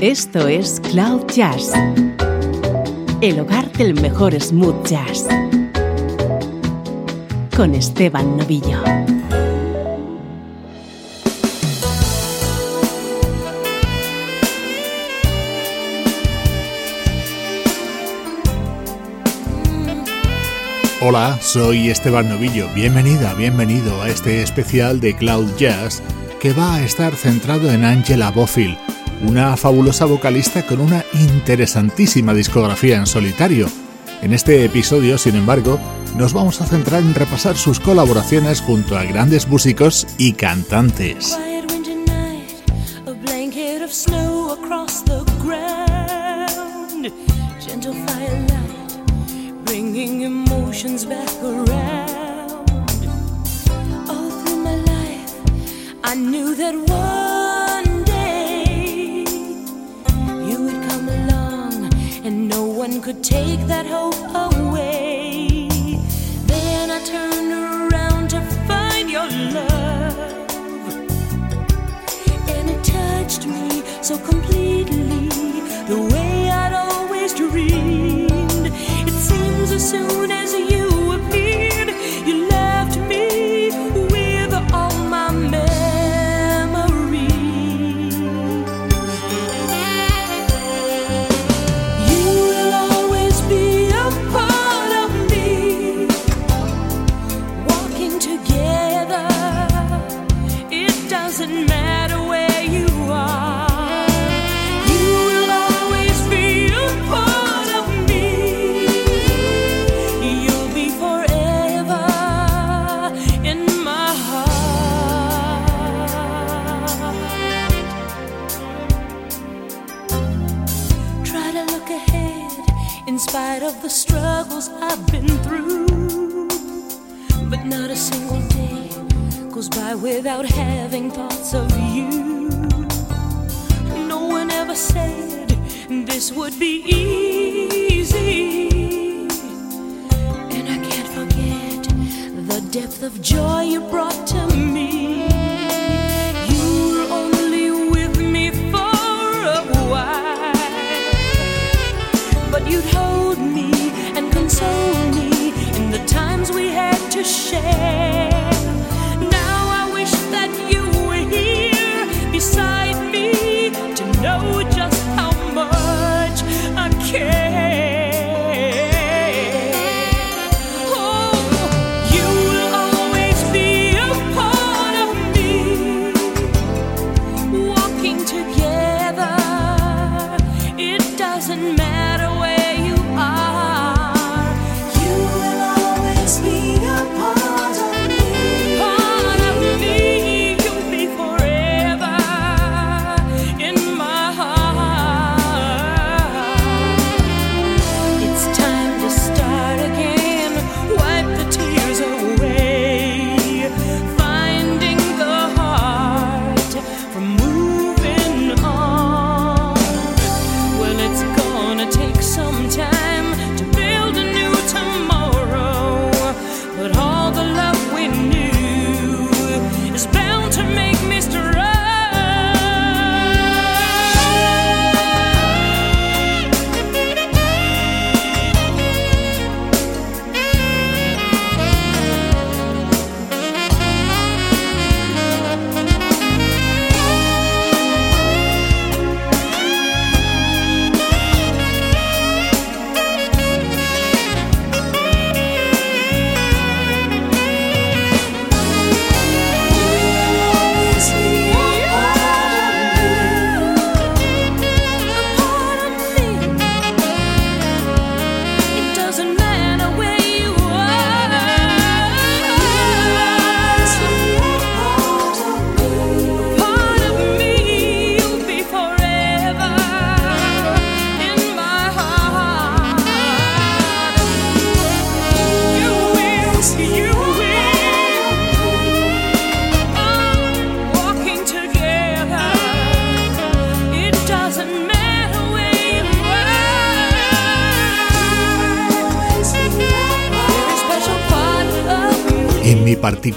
Esto es Cloud Jazz, el hogar del mejor smooth jazz, con Esteban Novillo. Hola, soy Esteban Novillo. Bienvenida, bienvenido a este especial de Cloud Jazz que va a estar centrado en Angela Bofill, una fabulosa vocalista con una interesantísima discografía en solitario. En este episodio, sin embargo, nos vamos a centrar en repasar sus colaboraciones junto a grandes músicos y cantantes. Without having thoughts of you. No one ever said this would be easy. And I can't forget the depth of joy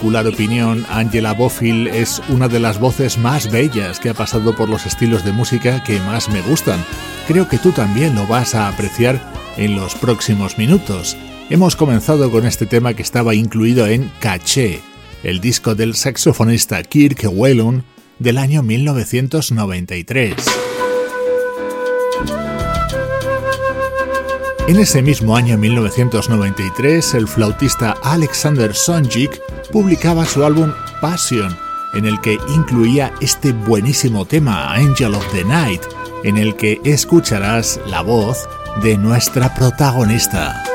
opinión, Angela Bofill es una de las voces más bellas que ha pasado por los estilos de música que más me gustan. Creo que tú también lo vas a apreciar en los próximos minutos. Hemos comenzado con este tema que estaba incluido en Caché, el disco del saxofonista Kirk Whelan del año 1993. En ese mismo año 1993, el flautista Alexander Sonjik publicaba su álbum Passion, en el que incluía este buenísimo tema Angel of the Night, en el que escucharás la voz de nuestra protagonista.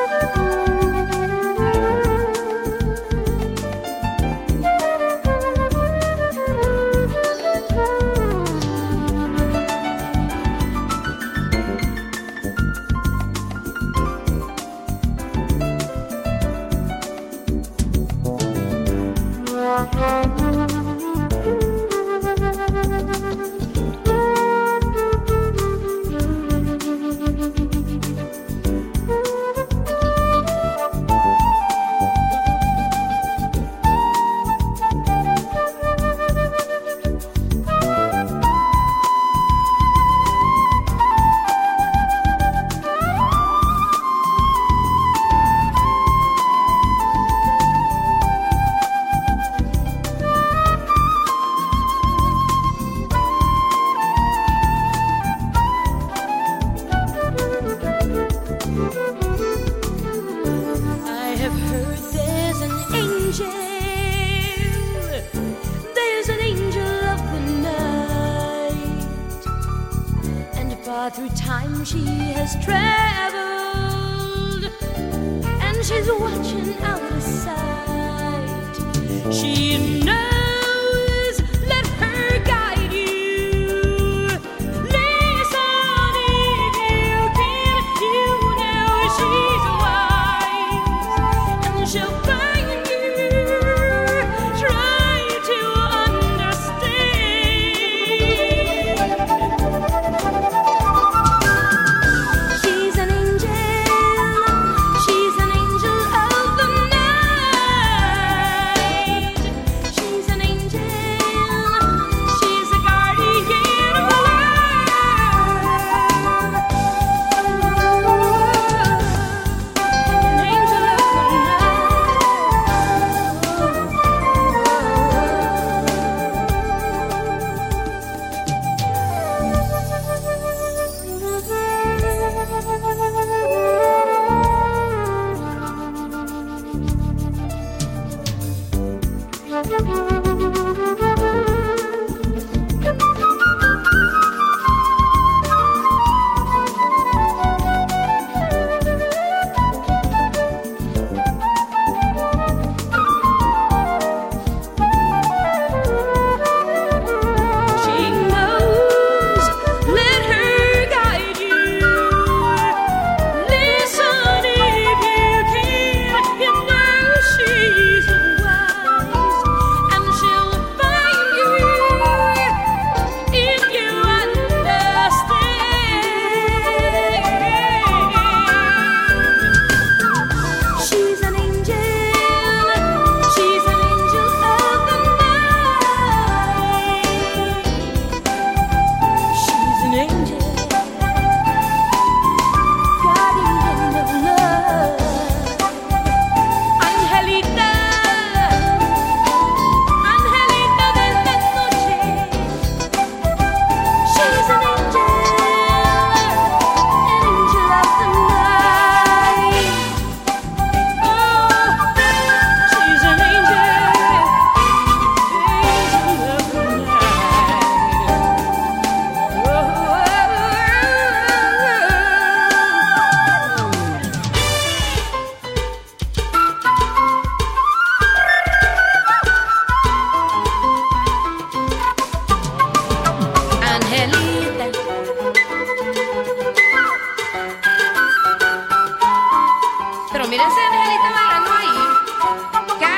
mírense Angelita Magrano ahí.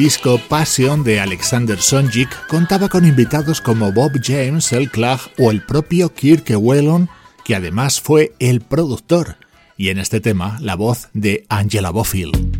Disco Passion de Alexander Sonjic contaba con invitados como Bob James, El Clag o el propio Kirk Whelan, que además fue el productor, y en este tema la voz de Angela Bofill.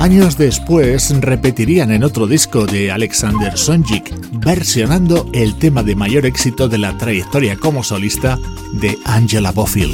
Años después repetirían en otro disco de Alexander Sonjic, versionando el tema de mayor éxito de la trayectoria como solista de Angela Bofill.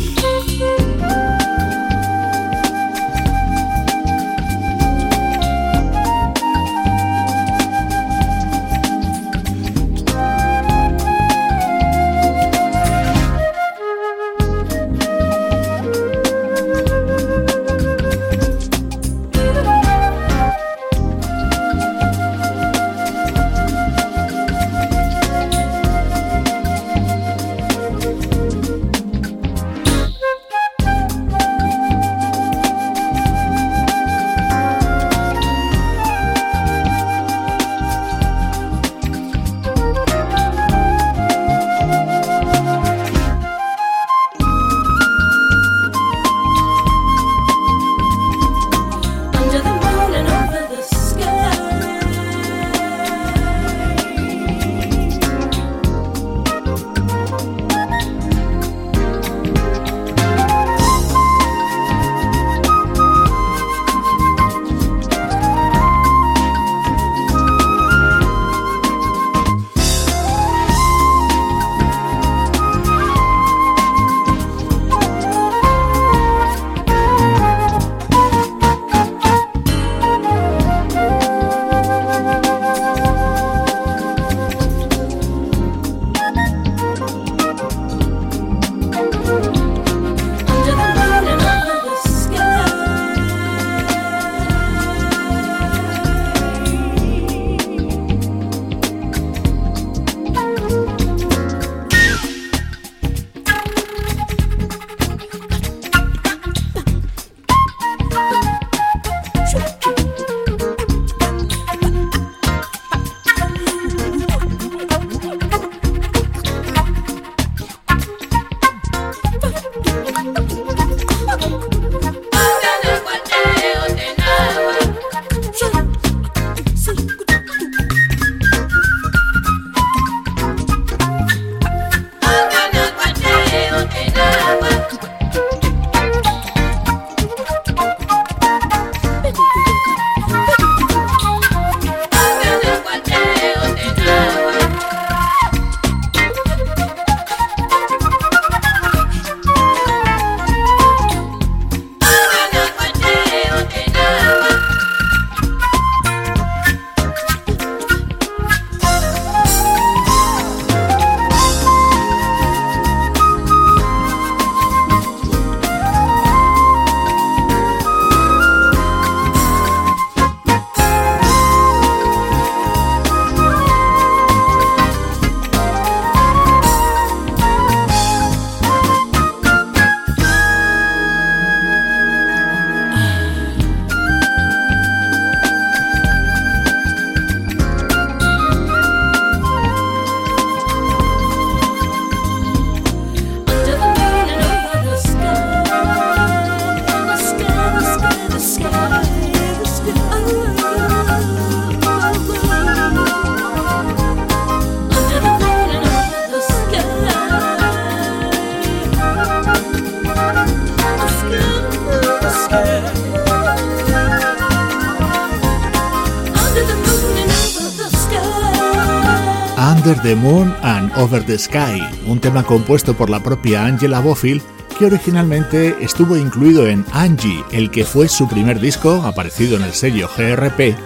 The Moon and Over the Sky, un tema compuesto por la propia Angela Bofill que originalmente estuvo incluido en Angie, el que fue su primer disco aparecido en el sello GRP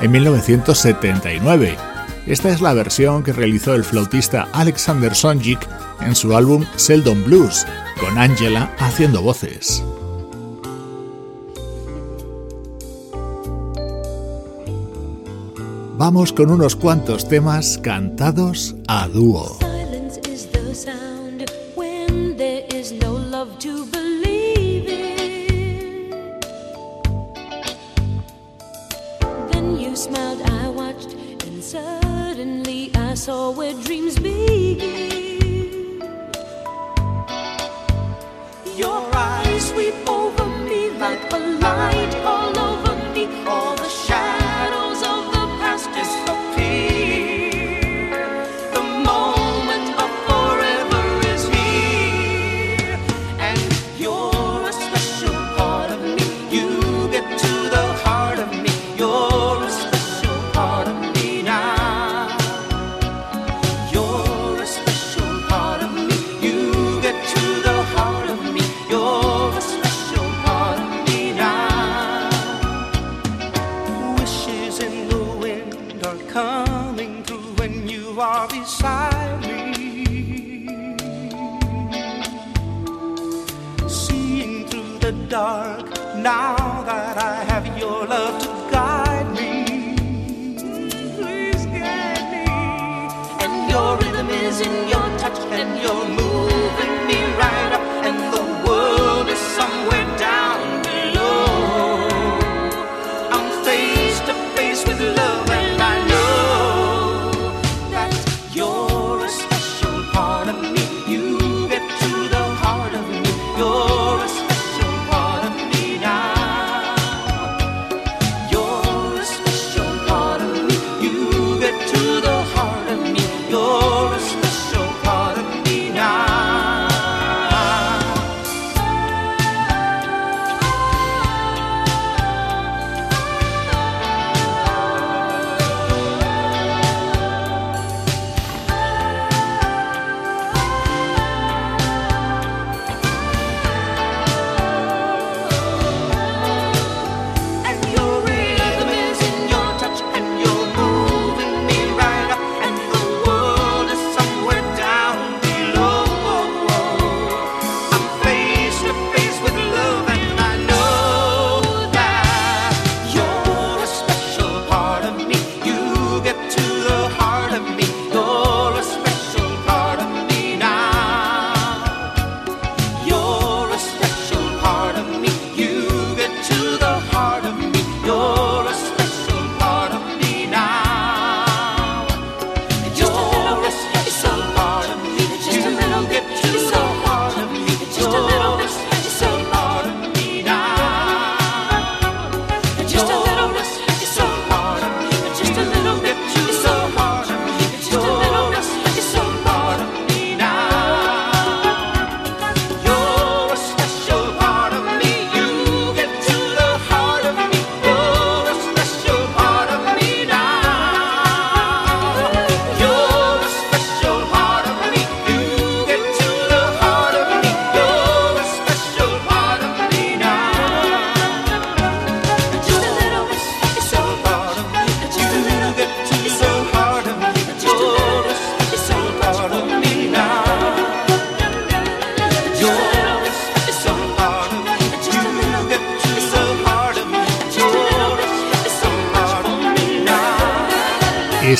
en 1979. Esta es la versión que realizó el flautista Alexander Sonjic en su álbum Seldom Blues, con Angela haciendo voces. Vamos con unos cuantos temas cantados a dúo.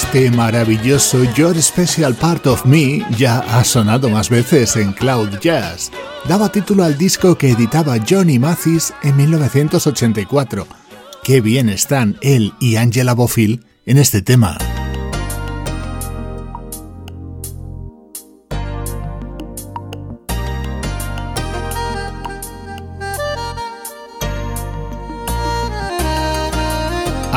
Este maravilloso Your Special Part of Me ya ha sonado más veces en Cloud Jazz. Daba título al disco que editaba Johnny Mathis en 1984. Qué bien están él y Angela Bofill en este tema.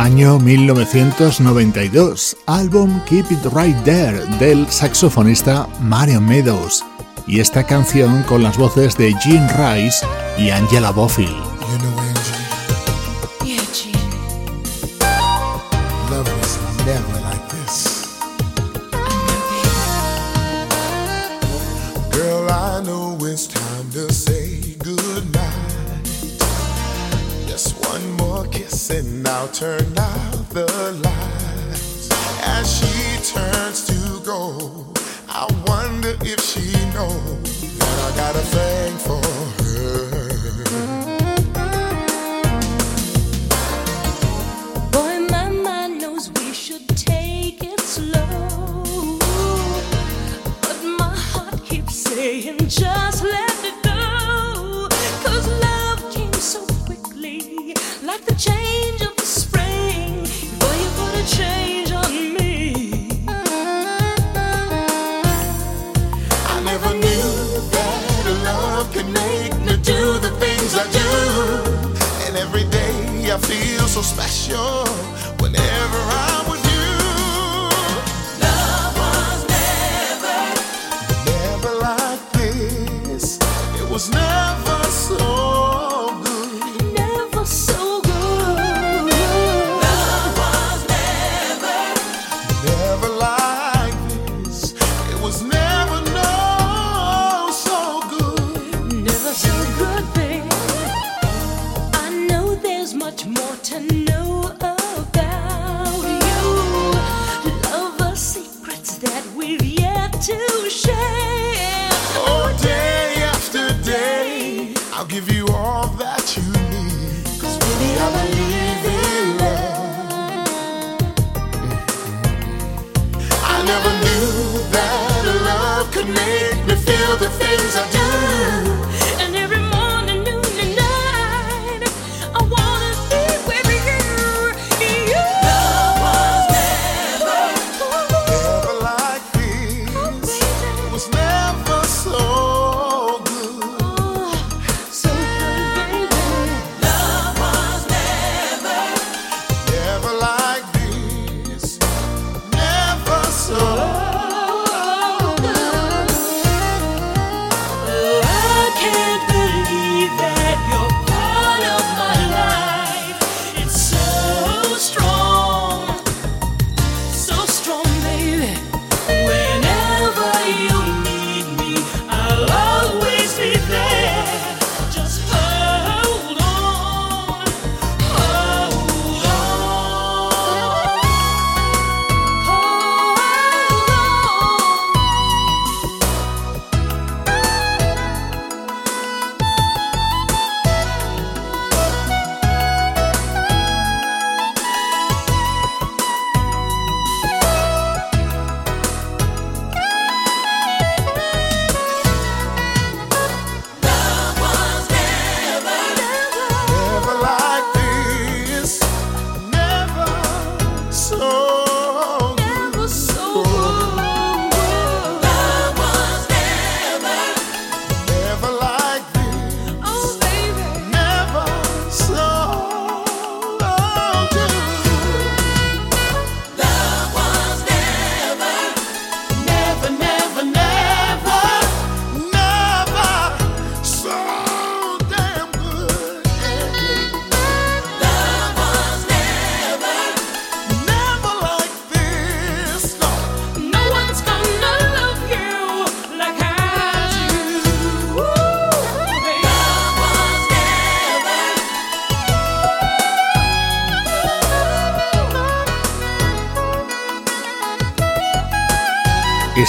Año 1992, álbum Keep It Right There del saxofonista Marion Meadows y esta canción con las voces de Gene Rice y Angela Bofill. Whenever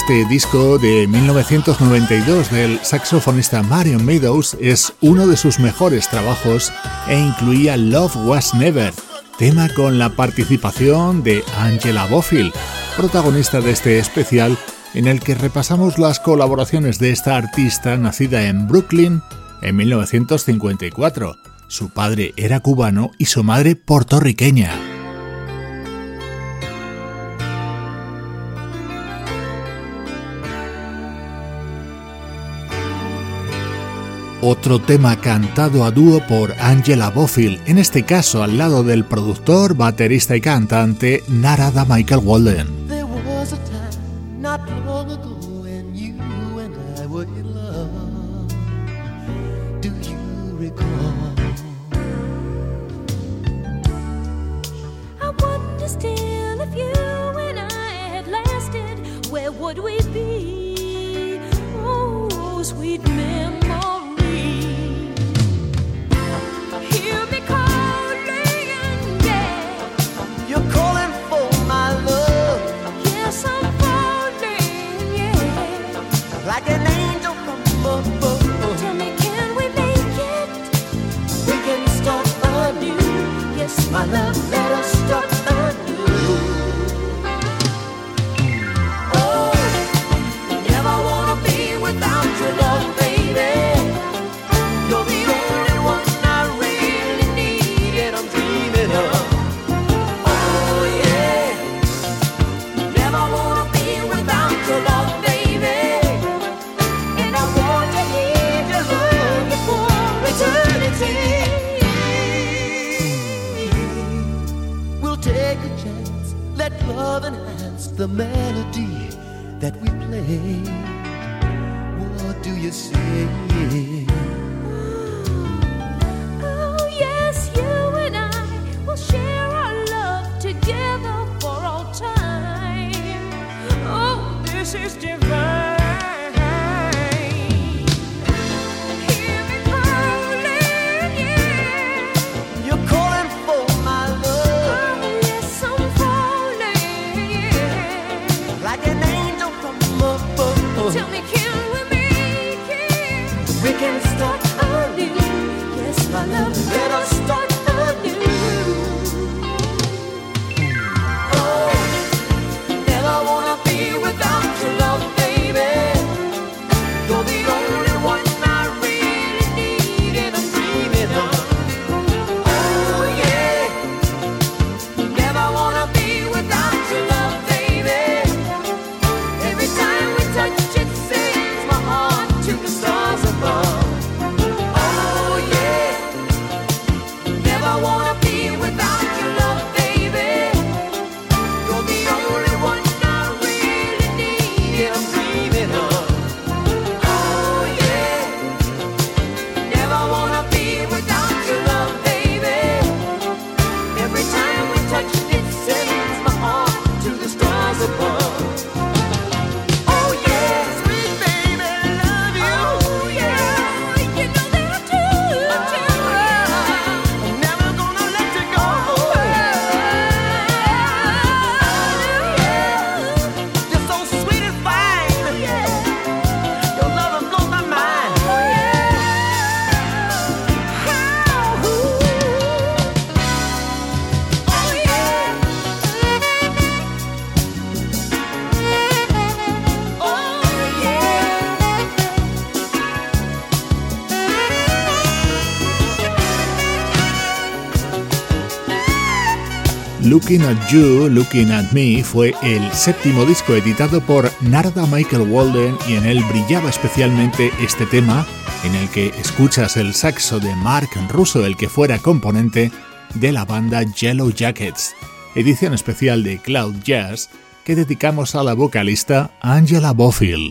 Este disco de 1992 del saxofonista Marion Meadows es uno de sus mejores trabajos e incluía Love Was Never, tema con la participación de Angela Bofill, protagonista de este especial en el que repasamos las colaboraciones de esta artista nacida en Brooklyn en 1954. Su padre era cubano y su madre puertorriqueña. otro tema cantado a dúo por Angela Bofill, en este caso al lado del productor, baterista y cantante Narada Michael Walden. Looking at You, Looking at Me fue el séptimo disco editado por Narda Michael Walden y en él brillaba especialmente este tema en el que escuchas el saxo de Mark Russo, el que fuera componente de la banda Yellow Jackets, edición especial de Cloud Jazz que dedicamos a la vocalista Angela Bofill.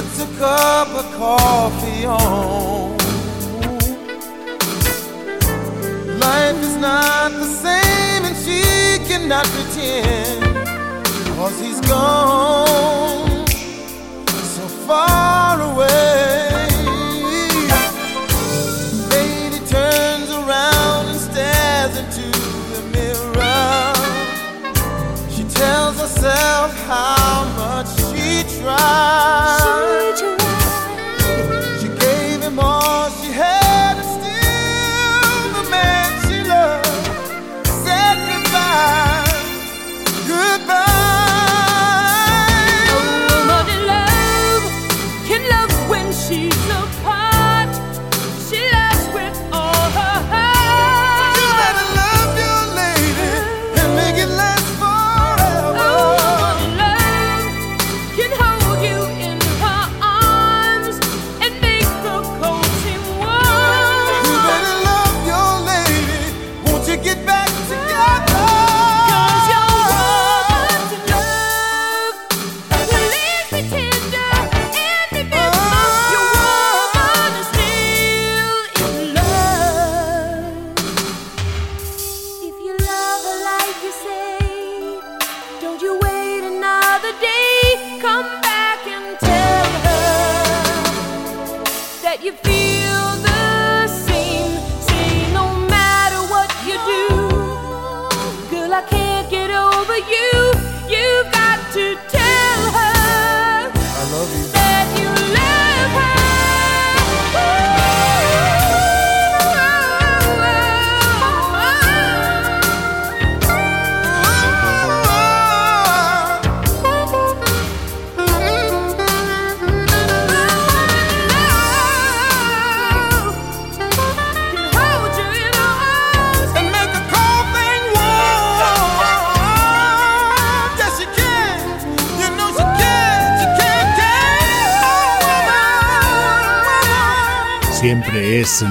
puts a cup of coffee on. Life is not the same, and she cannot pretend. Cause he's gone so far away. Lady turns around and stares into the mirror. She tells herself how much she tried.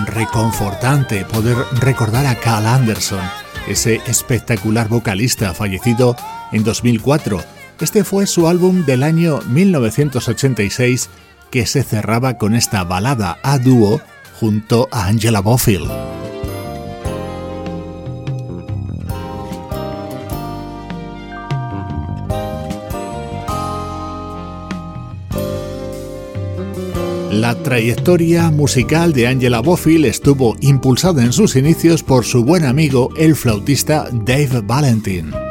reconfortante poder recordar a Carl Anderson, ese espectacular vocalista fallecido en 2004. Este fue su álbum del año 1986 que se cerraba con esta balada a dúo junto a Angela Bofill. La trayectoria musical de Angela Bofill estuvo impulsada en sus inicios por su buen amigo, el flautista Dave Valentin.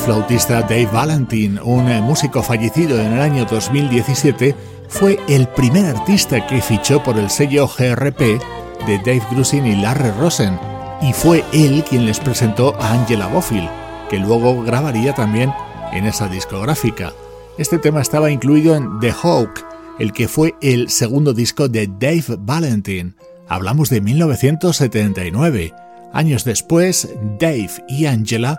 flautista Dave Valentin, un eh, músico fallecido en el año 2017, fue el primer artista que fichó por el sello GRP de Dave Grusin y Larry Rosen, y fue él quien les presentó a Angela Bofill, que luego grabaría también en esa discográfica. Este tema estaba incluido en The Hawk, el que fue el segundo disco de Dave Valentin. Hablamos de 1979. Años después, Dave y Angela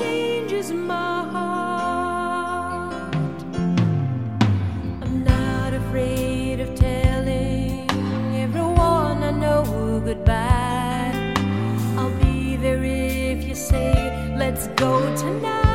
changes my heart. I'm not afraid of telling everyone I know goodbye. I'll be there if you say, let's go tonight.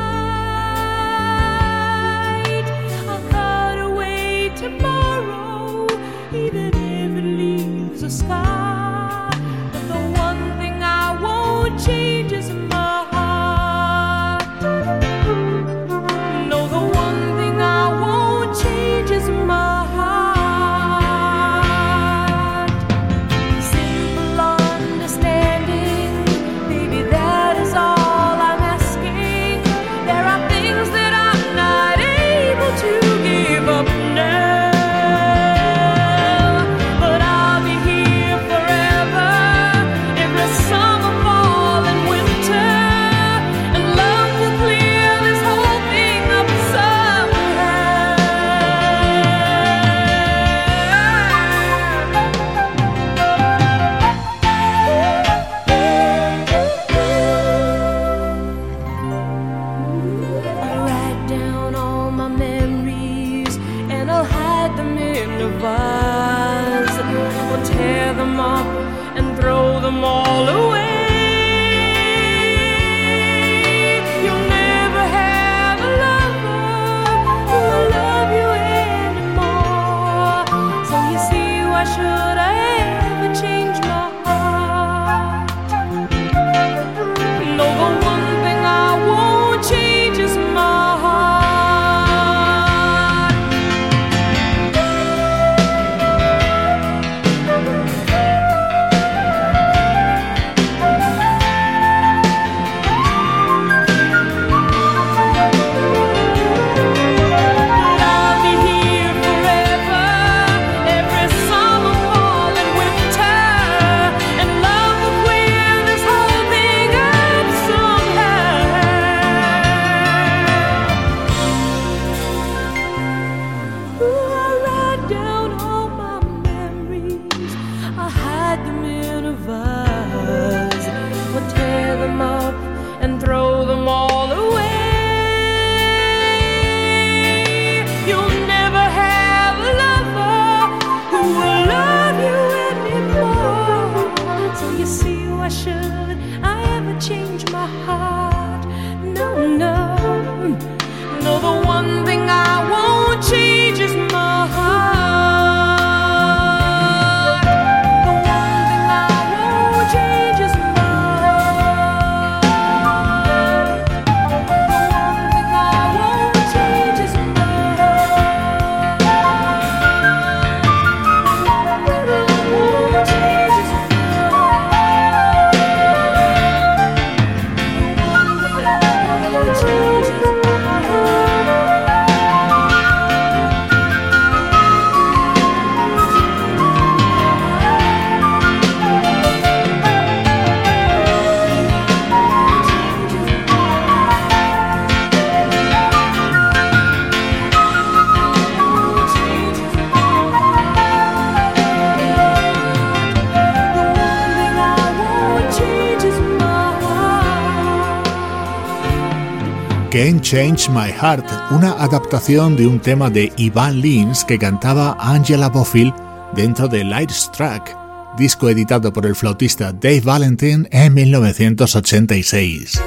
Change My Heart, una adaptación de un tema de Ivan Lins que cantaba Angela Bofill dentro de Lights Track, disco editado por el flautista Dave Valentin en 1986.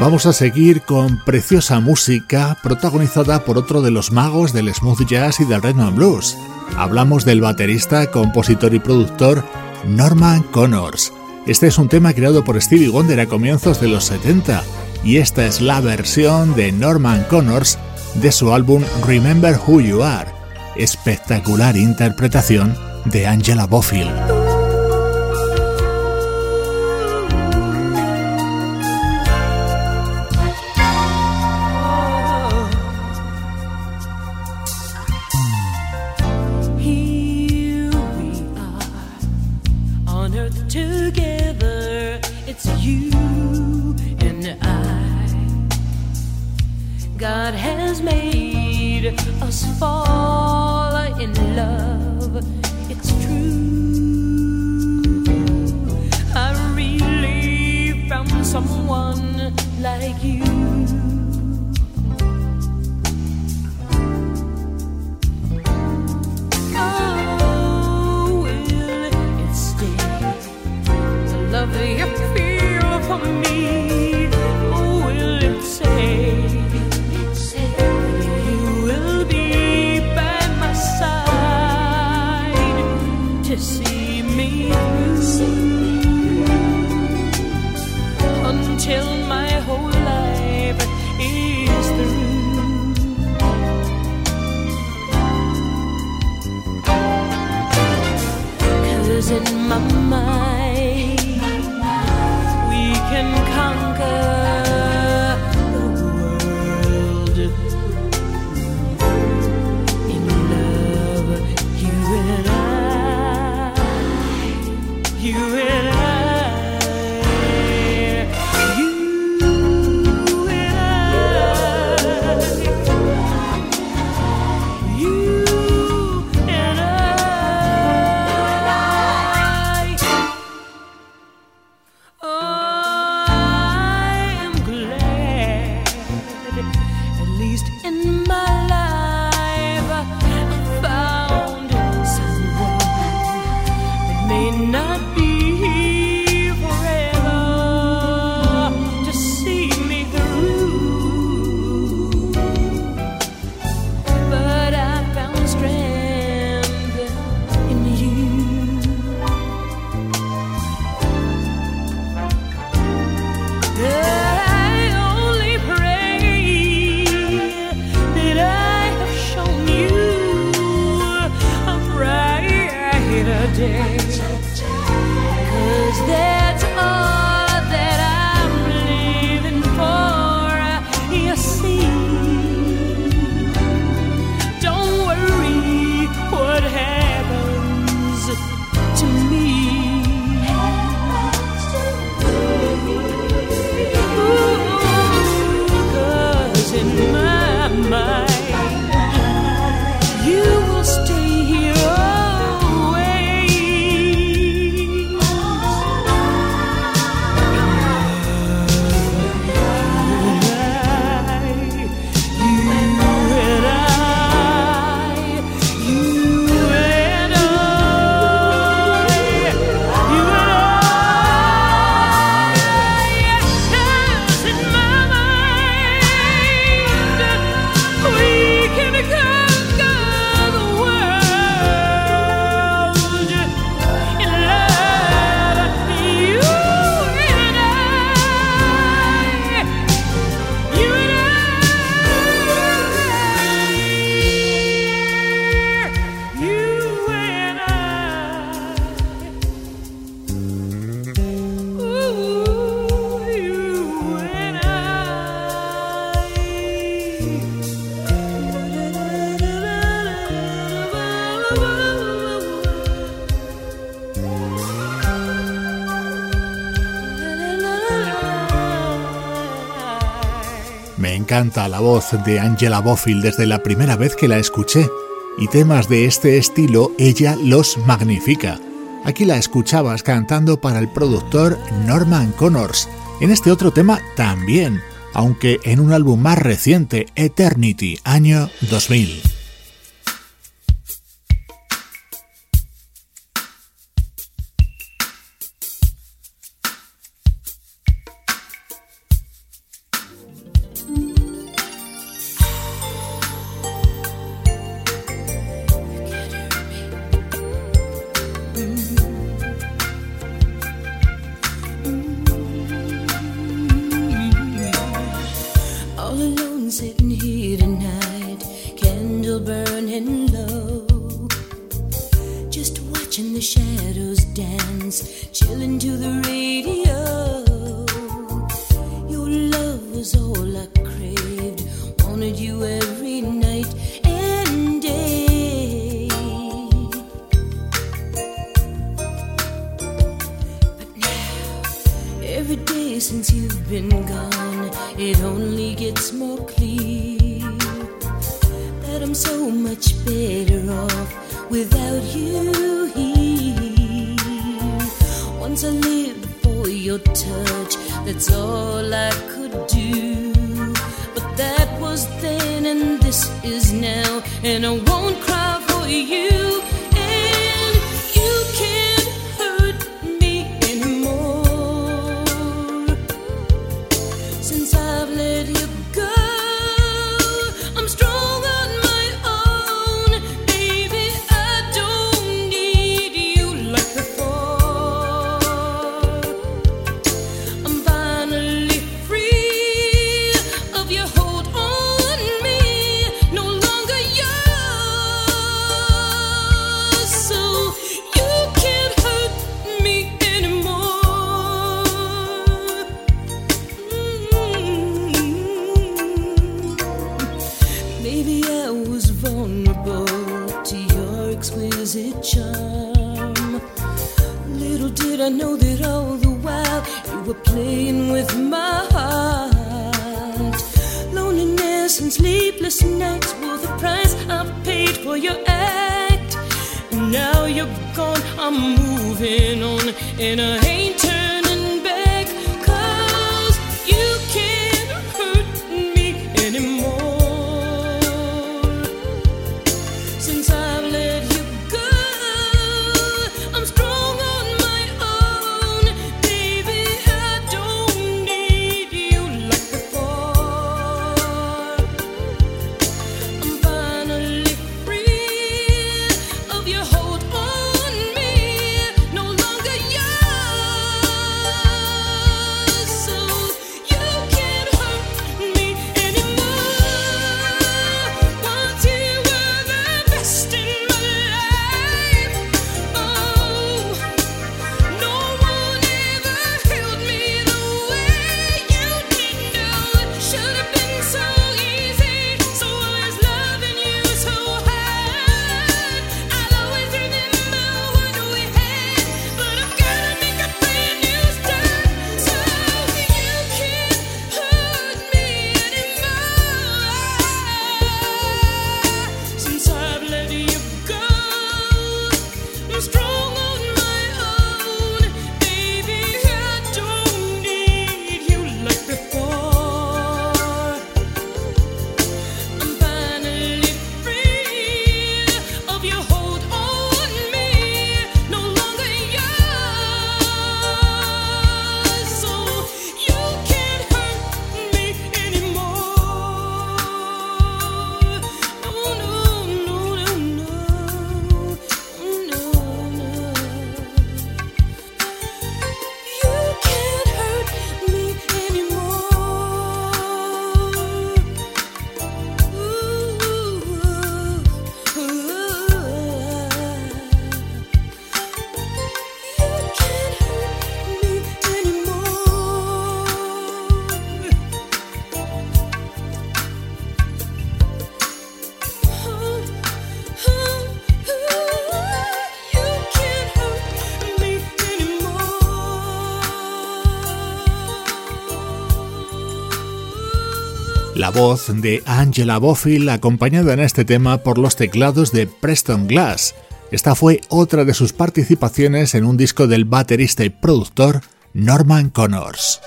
Vamos a seguir con preciosa música protagonizada por otro de los magos del smooth jazz y del rhythm and blues. Hablamos del baterista, compositor y productor Norman Connors. Este es un tema creado por Stevie Wonder a comienzos de los 70 y esta es la versión de Norman Connors de su álbum Remember Who You Are. Espectacular interpretación de Angela Bofill. God has made us fall in love. It's true. I really found someone like you. my canta la voz de Angela Bofill desde la primera vez que la escuché, y temas de este estilo ella los magnifica. Aquí la escuchabas cantando para el productor Norman Connors, en este otro tema también, aunque en un álbum más reciente, Eternity, año 2000. voz de Angela Bofill acompañada en este tema por los teclados de Preston Glass. Esta fue otra de sus participaciones en un disco del baterista y productor Norman Connors.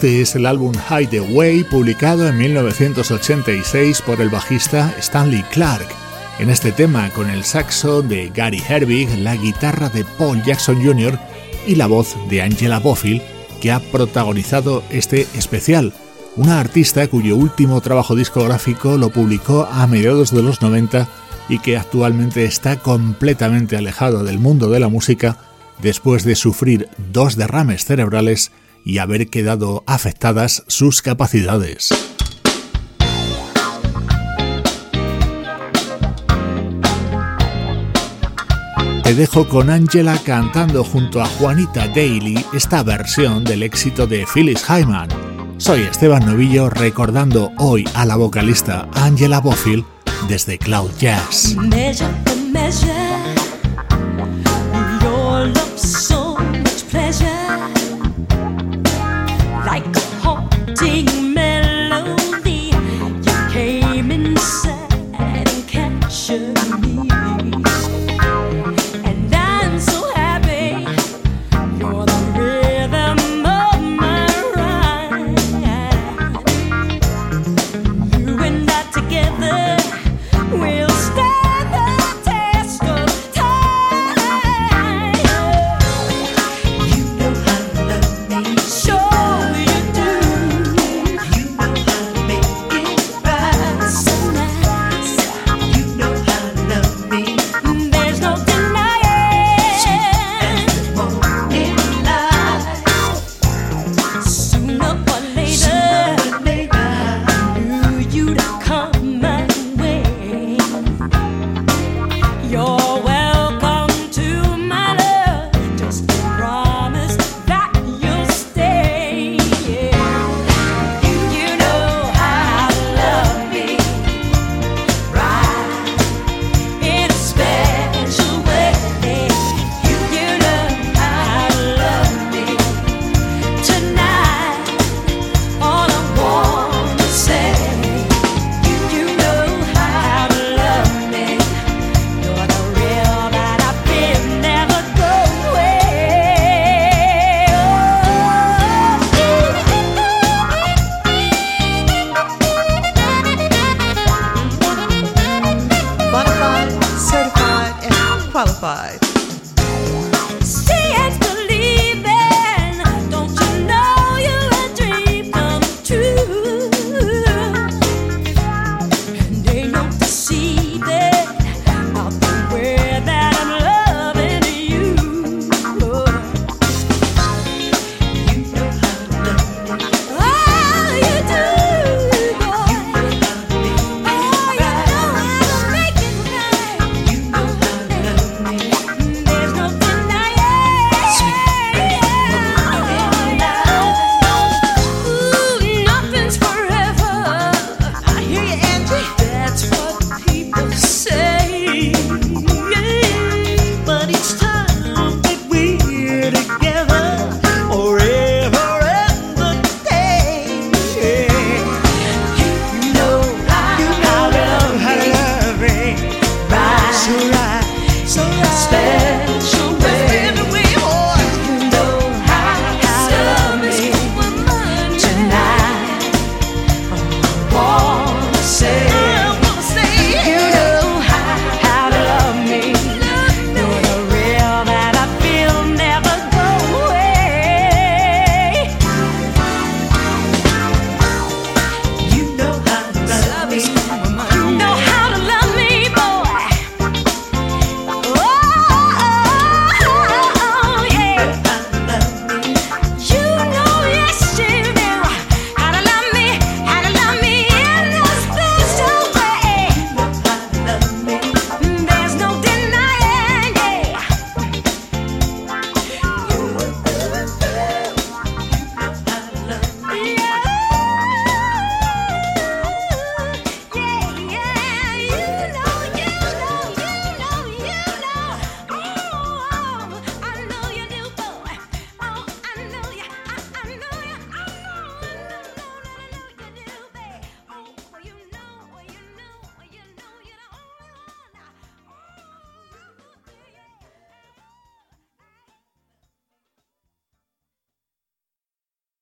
Este es el álbum Hideaway publicado en 1986 por el bajista Stanley Clark. En este tema con el saxo de Gary Herbig, la guitarra de Paul Jackson Jr. y la voz de Angela Bofill que ha protagonizado este especial, una artista cuyo último trabajo discográfico lo publicó a mediados de los 90 y que actualmente está completamente alejado del mundo de la música después de sufrir dos derrames cerebrales y haber quedado afectadas sus capacidades. Te dejo con Angela cantando junto a Juanita Daly esta versión del éxito de Phyllis Hyman. Soy Esteban Novillo recordando hoy a la vocalista Angela Bofill desde Cloud Jazz.